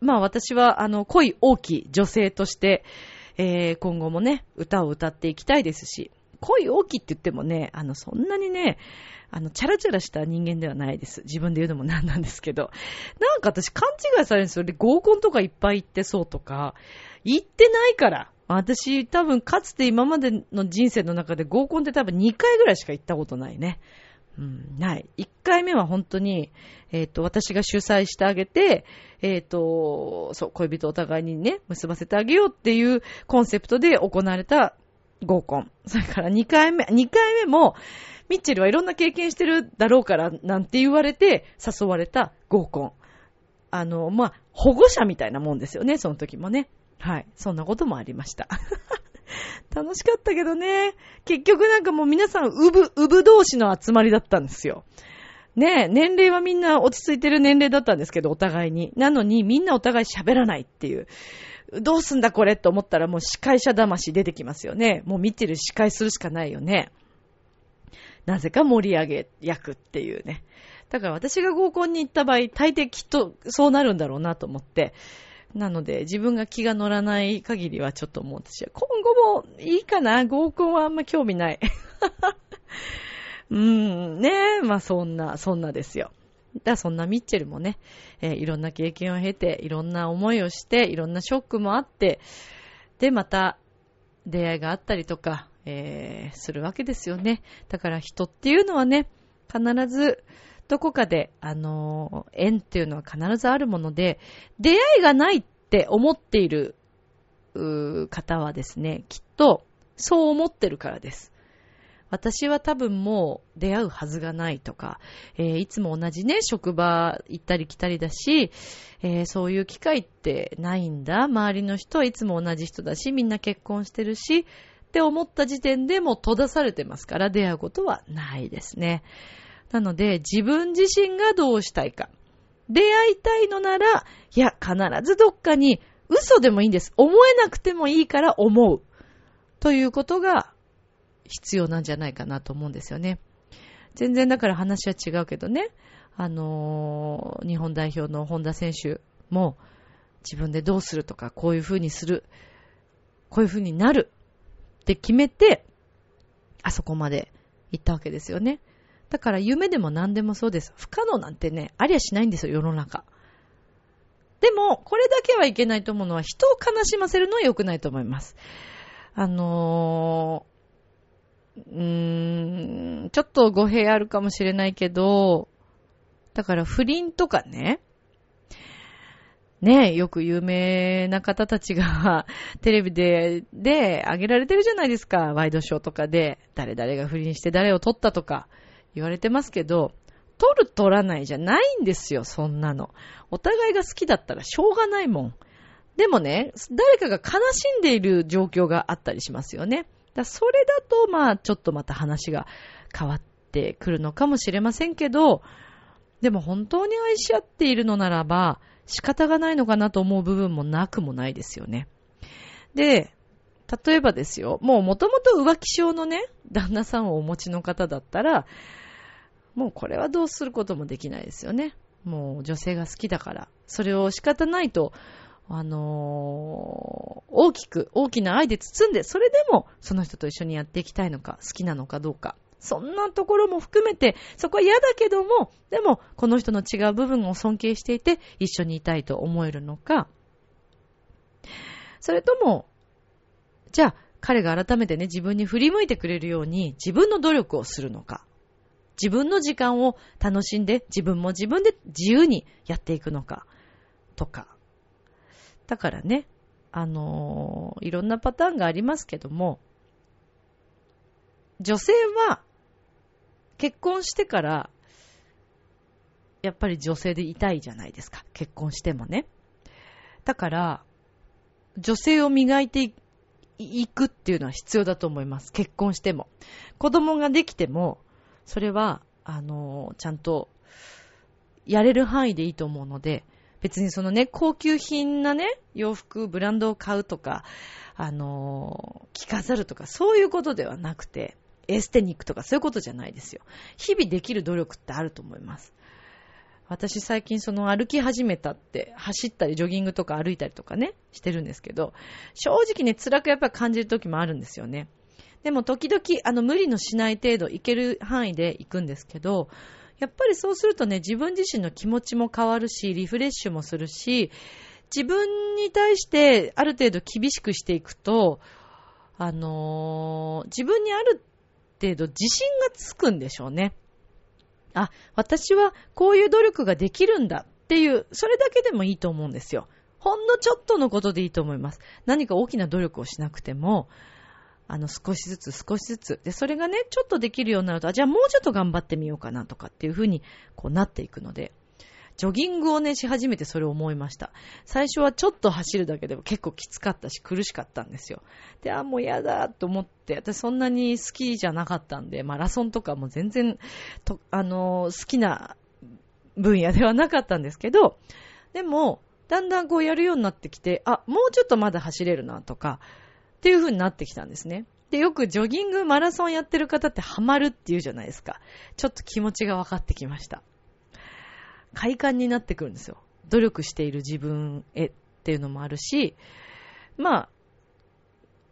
A: まあ私は、あの、恋大きい女性として、えー今後もね、歌を歌っていきたいですし、恋大きいって言ってもね、あの、そんなにね、あの、チャラチャラした人間ではないです。自分で言うのもなんなんですけど。なんか私勘違いされるんですよ。で、合コンとかいっぱい行ってそうとか、行ってないから。私、多分、かつて今までの人生の中で合コンって多分2回ぐらいしか行ったことないね。うん、ない。1回目は本当に、えっ、と、私が主催してあげて、えっ、と、そう、恋人お互いにね、結ばせてあげようっていうコンセプトで行われた合コン。それから2回目、2回目も、ミッチェルはいろんな経験してるだろうから、なんて言われて誘われた合コン。あの、まあ、保護者みたいなもんですよね、その時もね。はい。そんなこともありました。[laughs] 楽しかったけどね。結局なんかもう皆さん、うぶ、うぶ同士の集まりだったんですよ。ねえ、年齢はみんな落ち着いてる年齢だったんですけど、お互いに。なのに、みんなお互い喋らないっていう。どうすんだこれって思ったらもう司会者魂出てきますよね。もう見てる司会するしかないよね。なぜか盛り上げ役っていうね。だから私が合コンに行った場合、大抵きっとそうなるんだろうなと思って。なので、自分が気が乗らない限りはちょっともう私は今後もいいかな？合コンはあんま興味ない。[laughs] うーん、ねえ、まあそんな、そんなですよ。だそんなミッチェルもね、えーいろんな経験を経て、いろんな思いをして、いろんなショックもあって、で、また出会いがあったりとか、えーするわけですよね。だから人っていうのはね、必ずどこかで、あのー縁っていうのは必ずあるもので、出会いがないって思っている方はですね、きっとそう思ってるからです。私は多分もう出会うはずがないとか、えーいつも同じね、職場行ったり来たりだし、えーそういう機会ってないんだ。周りの人はいつも同じ人だし、みんな結婚してるし、って思った時点でもう閉ざされてますから出会うことはないですね。なので自分自身がどうしたいか。出会いたいのなら、いや、必ずどっかに嘘でもいいんです。思えなくてもいいから思う。ということが必要なんじゃないかなと思うんですよね。全然だから話は違うけどね。あのー日本代表の本田選手も自分でどうするとか、こういう風にする、こういう風になるって決めて、あそこまで行ったわけですよね。だから夢でも何でもそうです。不可能なんてね、ありゃしないんですよ、世の中。でも、これだけはいけないと思うのは、人を悲しませるのは良くないと思います。あのー、うーん、ちょっと語弊あるかもしれないけど、だから不倫とかね、ねえ、よく有名な方たちが [laughs] テレビで、で、上げられてるじゃないですか。ワイドショーとかで、誰々が不倫して誰を取ったとか言われてますけど、取る取らないじゃないんですよ、そんなの。お互いが好きだったらしょうがないもん。でもね、誰かが悲しんでいる状況があったりしますよね。だそれだと、まあ、ちょっとまた話が変わってくるのかもしれませんけど、でも本当に愛し合っているのならば、仕方がないのかなと思う部分もなくもないですよね。で、例えばですよ、もう元々浮気症のね、旦那さんをお持ちの方だったら、もうこれはどうすることもできないですよね。もう女性が好きだから。それを仕方ないと、あのー大きく、大きな愛で包んで、それでもその人と一緒にやっていきたいのか、好きなのかどうか。そんなところも含めて、そこは嫌だけども、でも、この人の違う部分を尊敬していて、一緒にいたいと思えるのか、それとも、じゃあ、彼が改めてね、自分に振り向いてくれるように、自分の努力をするのか、自分の時間を楽しんで、自分も自分で自由にやっていくのか、とか。だからね、あのー、いろんなパターンがありますけども、女性は結婚してから、やっぱり女性でいたいじゃないですか。結婚してもね。だから、女性を磨いていくっていうのは必要だと思います。結婚しても。子供ができても、それは、あの、ちゃんと、やれる範囲でいいと思うので、別にそのね、高級品なね、洋服、ブランドを買うとか、あの、着飾るとか、そういうことではなくて、エステに行くとかそういうことじゃないですよ。日々できる努力ってあると思います。私最近その歩き始めたって走ったりジョギングとか歩いたりとかね、してるんですけど、正直ね、辛くやっぱり感じる時もあるんですよね。でも時々あの無理のしない程度行ける範囲で行くんですけど、やっぱりそうするとね、自分自身の気持ちも変わるし、リフレッシュもするし、自分に対してある程度厳しくしていくと、あのー、自分にある程度自信がつくんでしょうね。あ、私はこういう努力ができるんだっていう、それだけでもいいと思うんですよ。ほんのちょっとのことでいいと思います。何か大きな努力をしなくても、あの、少しずつ少しずつ。で、それがね、ちょっとできるようになると、じゃあもうちょっと頑張ってみようかなとかっていうふうに、こうなっていくので、ジョギングをね、し始めてそれを思いました。最初はちょっと走るだけでも結構きつかったし苦しかったんですよ。で、あ、もう嫌だと思って、私そんなに好きじゃなかったんで、マラソンとかも全然、と、あの、好きな分野ではなかったんですけど、でも、だんだんこうやるようになってきて、あ、もうちょっとまだ走れるなとか、っていう風になってきたんですね。で、よくジョギング、マラソンやってる方ってハマるって言うじゃないですか。ちょっと気持ちが分かってきました。快感になってくるんですよ。努力している自分へっていうのもあるし、まあ、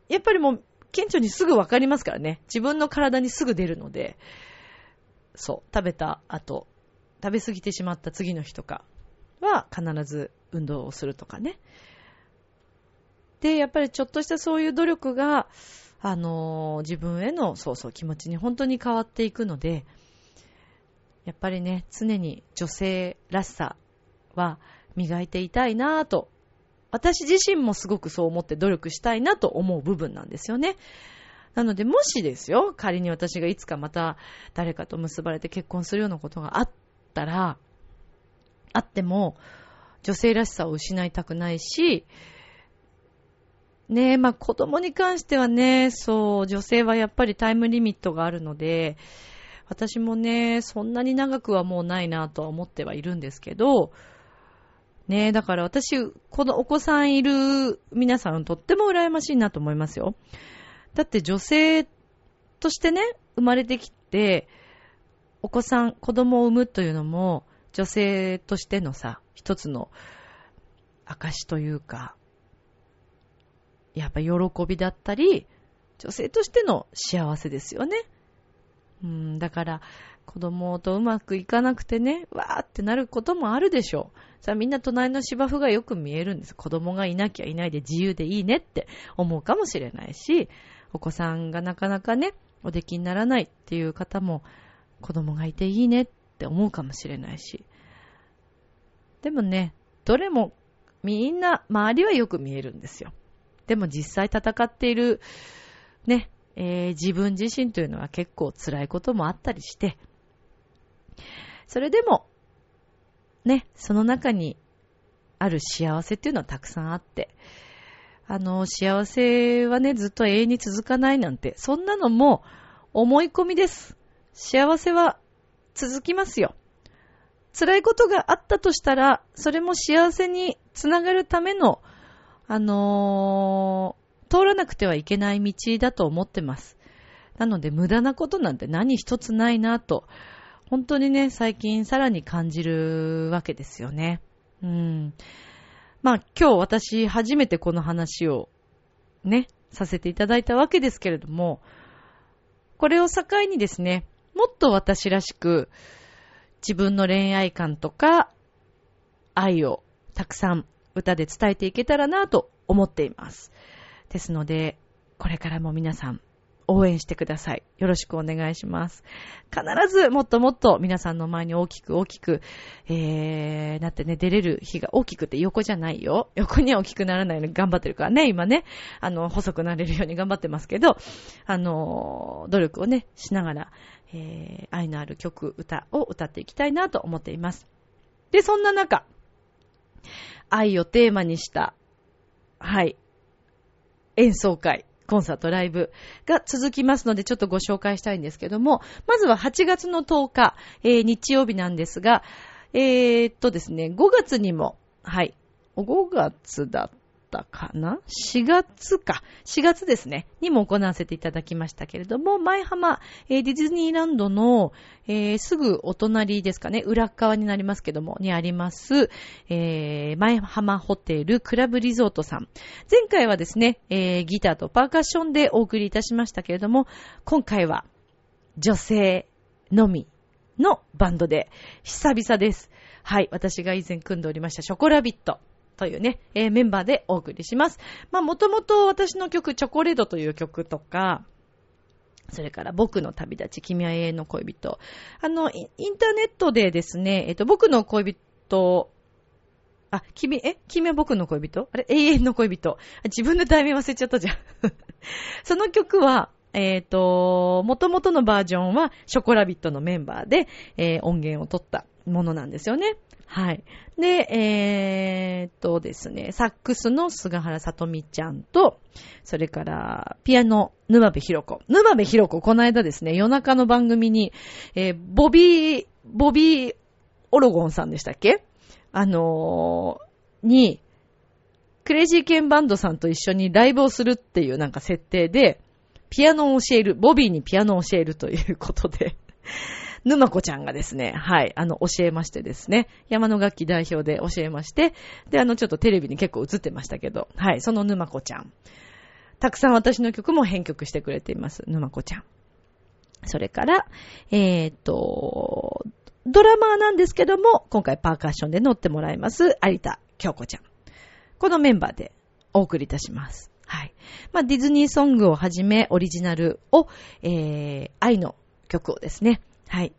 A: やっぱりもう、顕著にすぐわかりますからね。自分の体にすぐ出るので、そう、食べた後、食べ過ぎてしまった次の日とかは必ず運動をするとかね。で、やっぱりちょっとしたそういう努力が、あのー、自分への、そうそう、気持ちに本当に変わっていくので、やっぱりね、常に女性らしさは磨いていたいなぁと、私自身もすごくそう思って努力したいなと思う部分なんですよね。なので、もしですよ、仮に私がいつかまた誰かと結ばれて結婚するようなことがあったら、あっても、女性らしさを失いたくないし、ねえ、まあ子供に関してはね、そう、女性はやっぱりタイムリミットがあるので、私もね、そんなに長くはもうないなとは思ってはいるんですけど、ねえだから私、このお子さんいる皆さんとっても羨ましいなと思いますよ。だって女性としてね、生まれてきて、お子さん、子供を産むというのも、女性としてのさ、一つの証というか、やっぱ喜びだったり、女性としての幸せですよね。うん、だから、子供とうまくいかなくてね、わーってなることもあるでしょう。さあみんな隣の芝生がよく見えるんです。子供がいなきゃいないで自由でいいねって思うかもしれないし、お子さんがなかなかね、お出来にならないっていう方も、子供がいていいねって思うかもしれないし。でもね、どれもみんな周りはよく見えるんですよ。でも実際戦っているね、えー、自分自身というのは結構辛いこともあったりして、それでも、ね、その中にある幸せっていうのはたくさんあって、あの、幸せはね、ずっと永遠に続かないなんて、そんなのも思い込みです。幸せは続きますよ。辛いことがあったとしたら、それも幸せにつながるための、あの通らなくてはいけない道だと思ってます。なので無駄なことなんて何一つないなと、本当にね、最近さらに感じるわけですよね。うん。まあ今日私初めてこの話をね、させていただいたわけですけれども、これを境にですね、もっと私らしく、自分の恋愛観とか、愛をたくさん歌で伝えていけたらなと思っています。ですので、これからも皆さん、応援してください。よろしくお願いします。必ずもっともっと皆さんの前に大きく大きく、えー、なってね、出れる日が大きくて横じゃないよ。横には大きくならないように頑張ってるからね、今ね、あの、細くなれるように頑張ってますけど、あの、努力をね、しながら、えー、愛のある曲、歌を歌っていきたいなと思っています。で、そんな中、愛をテーマにした、はい、演奏会、コンサート、ライブが続きますので、ちょっとご紹介したいんですけども、まずは8月の10日、えー、日曜日なんですが、えー、っとですね、5月にも、はい、5月だったかな ?4 月か。4月ですね。にも行わせていただきましたけれども、前浜、えー、ディズニーランドの、えー、すぐお隣ですかね、裏側になりますけども、にあります、えー、前浜ホテルクラブリゾートさん。前回はですね、えー、ギターとパーカッションでお送りいたしましたけれども、今回は女性のみのバンドで久々です。はい。私が以前組んでおりましたショコラビット。というね、えー、メンバーでお送りします。まあ、もともと私の曲、チョコレートという曲とか、それから僕の旅立ち、君は永遠の恋人。あの、インターネットでですね、えっと、僕の恋人、あ、君、え君は僕の恋人？あれ永遠の恋人。自分で題名忘れちゃったじゃん。[laughs] その曲は、えっ、ー、と、元々のバージョンは、ショコラビットのメンバーで、えー、音源を取ったものなんですよね。はい。で、えー、っとですね、サックスの菅原さとみちゃんと、それから、ピアノ、沼部ひろ子。沼部ひろ子、この間ですね、夜中の番組に、えー、ボビー、ボビー、オロゴンさんでしたっけ？あのー、に、クレイジーケンバンドさんと一緒にライブをするっていうなんか設定で、ピアノを教える、ボビーにピアノを教えるということで沼子ちゃんがですね、はい、あの、教えましてですね、山の楽器代表で教えまして、で、あの、ちょっとテレビに結構映ってましたけど、はい、その沼子ちゃん。たくさん私の曲も編曲してくれています、沼子ちゃん。それから、えー、っと、ドラマーなんですけども、今回パーカッションで乗ってもらいます、有田京子ちゃん。このメンバーでお送りいたします。はい。まあ、ディズニーソングをはじめ、オリジナルを、えー、愛の曲をですね、はい。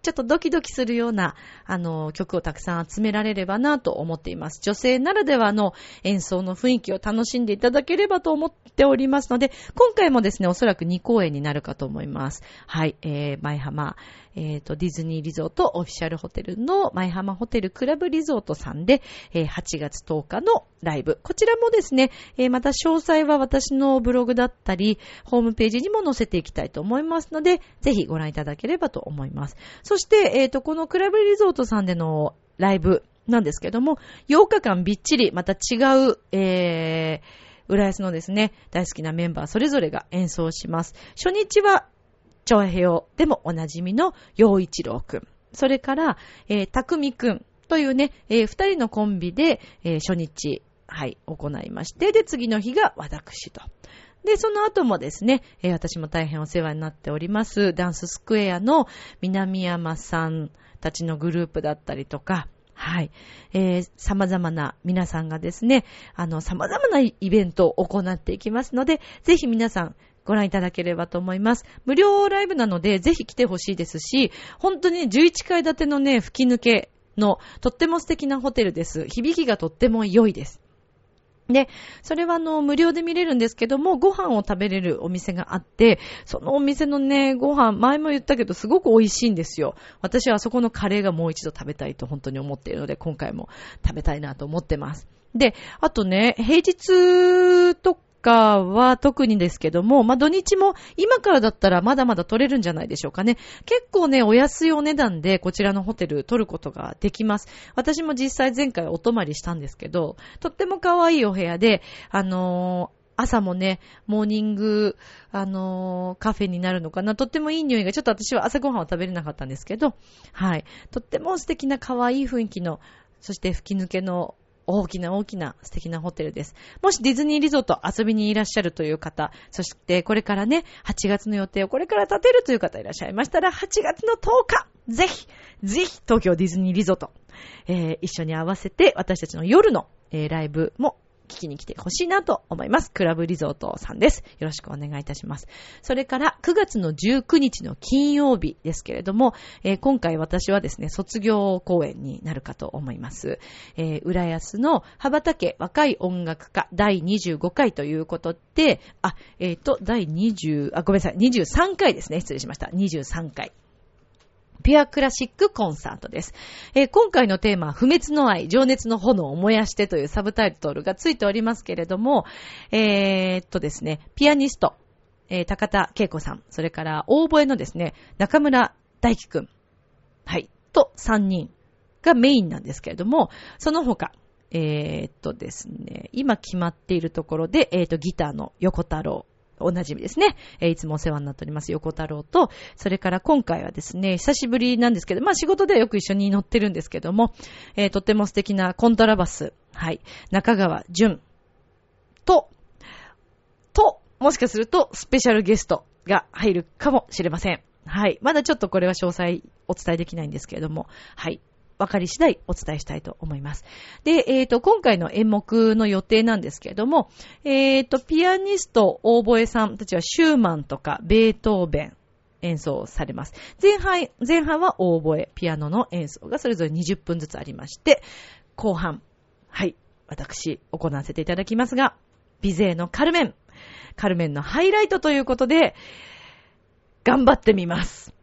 A: ちょっとドキドキするような、あの、曲をたくさん集められればなと思っています。女性ならではの演奏の雰囲気を楽しんでいただければと思っておりますので、今回もですね、おそらく2公演になるかと思います。はい、えー、前浜、えっ、ー、と、ディズニーリゾートオフィシャルホテルの前浜ホテルクラブリゾートさんで、えー、8月10日のライブ。こちらもですね、えー、また詳細は私のブログだったり、ホームページにも載せていきたいと思いますので、ぜひご覧いただければと思います。そして、えっ、ー、と、このクラブリゾートさんでのライブなんですけども、8日間びっちりまた違う、えー、浦安のですね、大好きなメンバーそれぞれが演奏します。初日は長平でもおなじみの陽一郎くん。それから、えー、たくみくんというね、えー、二人のコンビで、えー、初日、はい、行いまして、で、次の日が私と。で、その後もですね、えー、私も大変お世話になっております、ダンススクエアの南山さんたちのグループだったりとか、はい。えー、様々な皆さんがですね、あの、様々なイベントを行っていきますので、ぜひ皆さん、ご覧いただければと思います。無料ライブなので、ぜひ来てほしいですし、本当に11階建てのね、吹き抜けの、とっても素敵なホテルです。響きがとっても良いです。で、それはあの、無料で見れるんですけども、ご飯を食べれるお店があって、そのお店のね、ご飯、前も言ったけど、すごく美味しいんですよ。私はあそこのカレーがもう一度食べたいと本当に思っているので、今回も食べたいなと思ってます。で、あとね、平日とかは特にですけども、まあ、土日も今からだったらまだまだ取れるんじゃないでしょうかね。結構ね、お安いお値段でこちらのホテル取ることができます。私も実際前回お泊まりしたんですけど、とっても可愛いお部屋で、あのー朝もね、モーニング、あのー、カフェになるのかな。とってもいい匂いが、ちょっと私は朝ごはんは食べれなかったんですけど、はい。とっても素敵な可愛い雰囲気の、そして吹き抜けの大きな大きな素敵なホテルです。もしディズニーリゾート遊びにいらっしゃるという方、そしてこれからね、8月の予定をこれから立てるという方いらっしゃいましたら、8月の10日、ぜひ、ぜひ東京ディズニーリゾート、えー、一緒に合わせて私たちの夜の、えー、ライブも聞きに来てほしいなと思います。クラブリゾートさんです。よろしくお願いいたします。それから9月の19日の金曜日ですけれども、えー、今回私はですね、卒業公演になるかと思います。えー、浦安の羽ばたけ若い音楽家第25回ということで、あ、えっ、ー、と、第20、あ、ごめんなさい、23回ですね。失礼しました。23回。ピュアクラシックコンサートです。えー、今回のテーマ、不滅の愛、情熱の炎を燃やしてというサブタイトルがついておりますけれども、えー、っとですね、ピアニスト、えー、高田恵子さん、それから大声のですね、中村大輝くん、はい、と3人がメインなんですけれども、その他、えー、っとですね、今決まっているところで、えー、っと、ギターの横太郎、おなじみですね。え、いつもお世話になっております、横太郎と、それから今回はですね、久しぶりなんですけど、まあ仕事ではよく一緒に乗ってるんですけども、えー、とっても素敵なコントラバス、はい、中川淳と、と、もしかするとスペシャルゲストが入るかもしれません。はい。まだちょっとこれは詳細お伝えできないんですけれども、はい。分かり次第お伝えしたいと思います。で、えっ、ー、と、今回の演目の予定なんですけれども、えっ、ー、と、ピアニスト、大ボエさんたちはシューマンとかベートーベン、演奏されます。前半、前半は大声、ピアノの演奏がそれぞれ20分ずつありまして、後半、はい、私、行わせていただきますが、ビゼーのカルメン、カルメンのハイライトということで、頑張ってみます。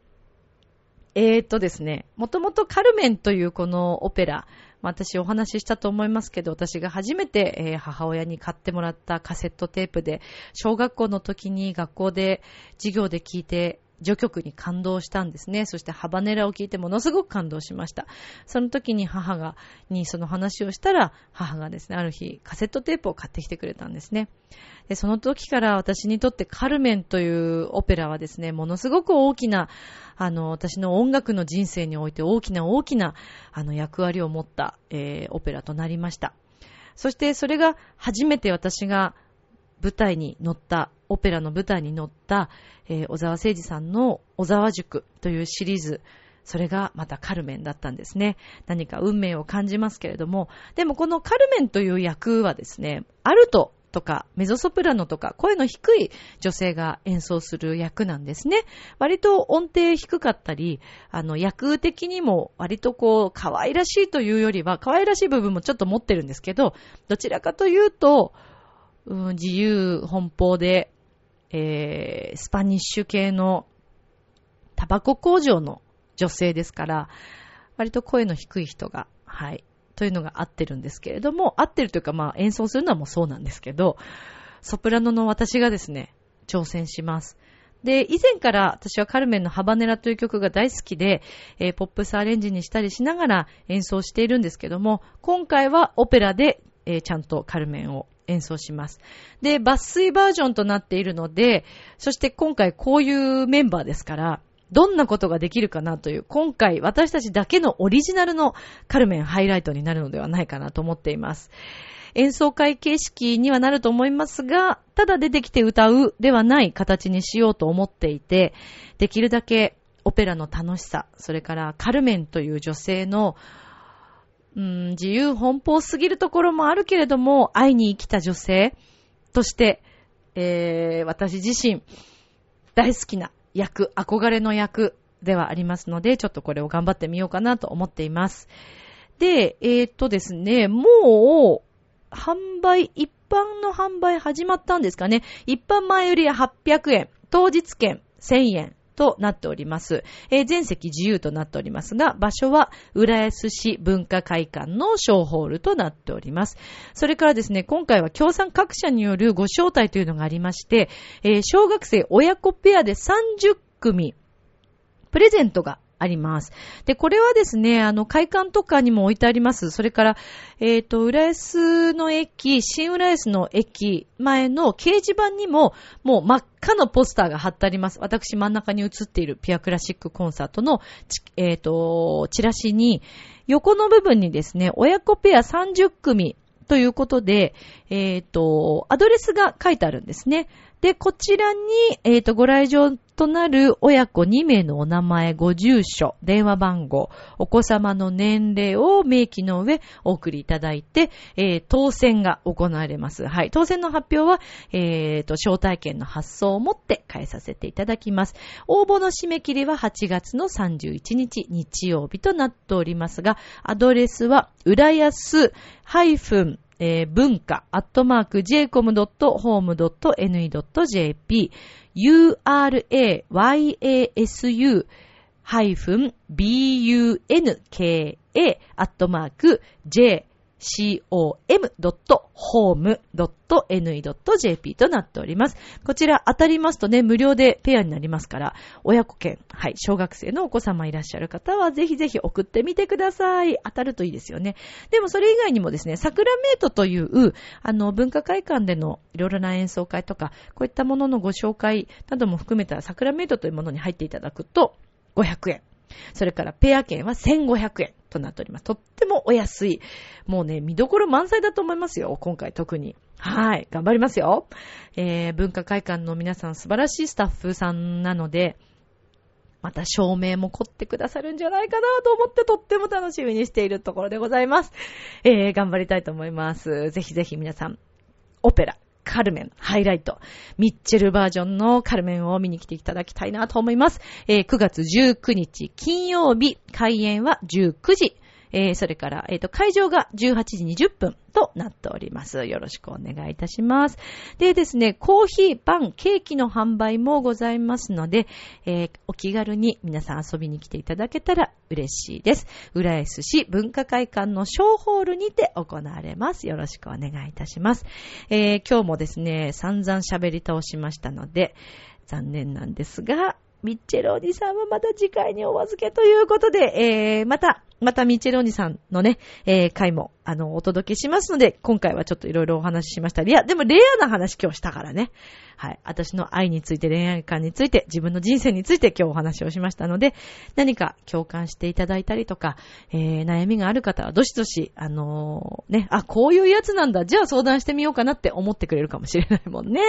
A: えーとですね、もともとカルメンというこのオペラ、私お話ししたと思いますけど、私が初めて、母親に買ってもらったカセットテープで、小学校の時に学校で授業で聞いて序曲に感動したんですね。そしてハバネラを聞いてものすごく感動しました。その時に母が、にその話をしたら、母がですね、ある日カセットテープを買ってきてくれたんですね。で、その時から私にとってカルメンというオペラはですね、ものすごく大きな、あの、私の音楽の人生において大きな大きな、あの、役割を持った、えー、オペラとなりました。そしてそれが初めて私が舞台に乗った、オペラの舞台に乗った、えー、小沢誠二さんの小沢塾というシリーズ、それがまたカルメンだったんですね。何か運命を感じますけれども、でもこのカルメンという役はですね、アルトとかメゾソプラノとか声の低い女性が演奏する役なんですね。割と音程低かったり、あの役的にも割とこう可愛らしいというよりは可愛らしい部分もちょっと持ってるんですけど、どちらかというと、うん、自由奔放で、えー、スパニッシュ系のタバコ工場の女性ですから、割と声の低い人が、はい、というのが合ってるんですけれども、合ってるというかまあ演奏するのはもうそうなんですけど、ソプラノの私がですね、挑戦します。で、以前から私はカルメンのハバネラという曲が大好きで、えー、ポップスアレンジにしたりしながら演奏しているんですけども、今回はオペラで、えー、ちゃんとカルメンを演奏します。で、抜粋バージョンとなっているので、そして今回こういうメンバーですから、どんなことができるかなという、今回私たちだけのオリジナルのカルメンハイライトになるのではないかなと思っています。演奏会形式にはなると思いますが、ただ出てきて歌うではない形にしようと思っていて、できるだけオペラの楽しさ、それからカルメンという女性のうん、自由奔放すぎるところもあるけれども、会いに生きた女性として、えー、私自身、大好きな役、憧れの役ではありますので、ちょっとこれを頑張ってみようかなと思っています。で、えー、っとですね、もう、販売、一般の販売始まったんですかね。一般前売りは800円、当日券1000円、となっております。えー、全席自由となっておりますが、場所は浦安市文化会館の小ホールとなっております。それからですね、今回は協賛各社によるご招待というのがありまして、えー、小学生親子ペアで30組、プレゼントがあります。で、これはですね、あの、会館とかにも置いてあります。それから、えっ、ー、と、浦安の駅、新浦安の駅前の掲示板にも、もう真っ赤のポスターが貼ってあります。私真ん中に映っているピアクラシックコンサートの、えっ、ー、と、チラシに、横の部分にですね、親子ペア30組ということで、えっ、ー、と、アドレスが書いてあるんですね。で、こちらに、えっ、ー、と、ご来場となる親子2名のお名前、ご住所、電話番号、お子様の年齢を明記の上お送りいただいて、えー、当選が行われます。はい。当選の発表は、え、ー、と、招待券の発送をもって返させていただきます。応募の締め切りは8月の31日日曜日となっておりますが、アドレスは、浦安ハイフンえー、文化、アットマーク、jcom.home.ne.jp、urayasu-bunka アットマーク j com.home.ne.jp となっております。こちら当たりますとね、無料でペアになりますから、親子券、はい、小学生のお子様いらっしゃる方はぜひぜひ送ってみてください。当たるといいですよね。でもそれ以外にもですね、サクラメートという、あの、文化会館でのいろいろな演奏会とか、こういったもののご紹介なども含めたサクラメートというものに入っていただくと、500円。それからペア券は1500円となっております。とってもお安い。もうね、見どころ満載だと思いますよ。今回特に。はい。頑張りますよ。えー、文化会館の皆さん素晴らしいスタッフさんなので、また照明も凝ってくださるんじゃないかなと思ってとっても楽しみにしているところでございます。えー、頑張りたいと思います。ぜひぜひ皆さん、オペラ、カルメン、ハイライト、ミッチェルバージョンのカルメンを見に来ていただきたいなと思います。えー、9月19日金曜日、開演は19時。えー、それから、えっ、ー、と、会場が18時20分となっております。よろしくお願いいたします。でですね、コーヒー、パン、ケーキの販売もございますので、えー、お気軽に皆さん遊びに来ていただけたら嬉しいです。浦安市文化会館の小ホールにて行われます。よろしくお願いいたします。えー、今日もですね、散々喋り倒しましたので、残念なんですが、ミッチェルおじさんはまた次回にお預けということで、えー、また、またミッチェルおじさんのね、えー、回も、あの、お届けしますので、今回はちょっといろいろお話ししました。いや、でもレアな話今日したからね。はい。私の愛について、恋愛観について、自分の人生について今日お話をしましたので、何か共感していただいたりとか、えー、悩みがある方はどしどし、あのー、ね、あ、こういうやつなんだ、じゃあ相談してみようかなって思ってくれるかもしれないもんね。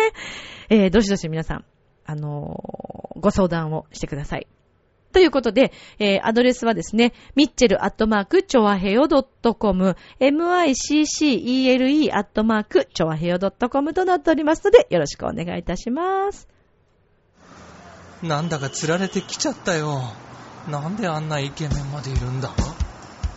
A: えー、どしどし皆さん、あのー、ご相談をしてください。ということで、えー、アドレスはですね、ミッチェルアットマーク、チョアヘヨドットコム、miccele アットマーク、チョアヘヨドットコムとなっておりますので、よろしくお願いいたします。
B: なんだか釣られてきちゃったよ。なんであんなイケメンまでいるんだ？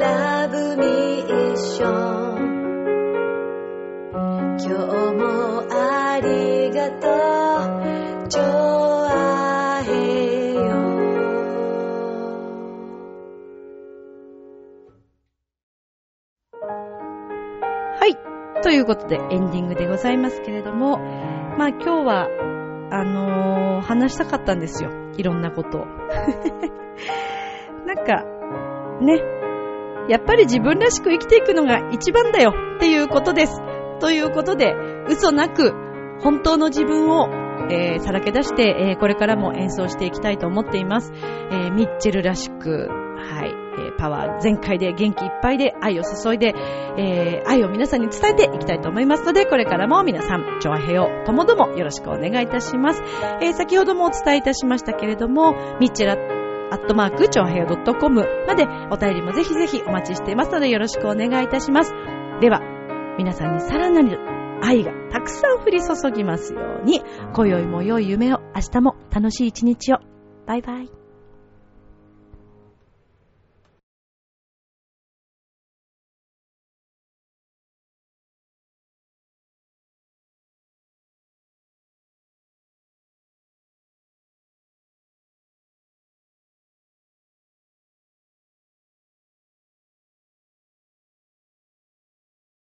D: ラブミッション今日もありがとう。ちょあへよ
A: はい。ということでエンディングでございますけれどもまあ今日はあのー、話したかったんですよ。いろんなことを。[laughs] なんかね。やっぱり自分らしく生きていくのが一番だよっていうことです。ということで、嘘なく本当の自分を、えー、さらけ出して、えー、これからも演奏していきたいと思っています。えー、ミッチェルらしく、はい、えパワー全開で元気いっぱいで愛を注いで、え愛を皆さんに伝えていきたいと思いますので、これからも皆さん、チョアヘヨともどもよろしくお願いいたします。え先ほどもお伝えいたしましたけれども、ミッチェラアットマーク、超平洋 .com までお便りもぜひぜひお待ちしていますのでよろしくお願いいたします。では、皆さんにさらなる愛がたくさん降り注ぎますように、今宵も良い夢を、明日も楽しい一日を。バイバイ。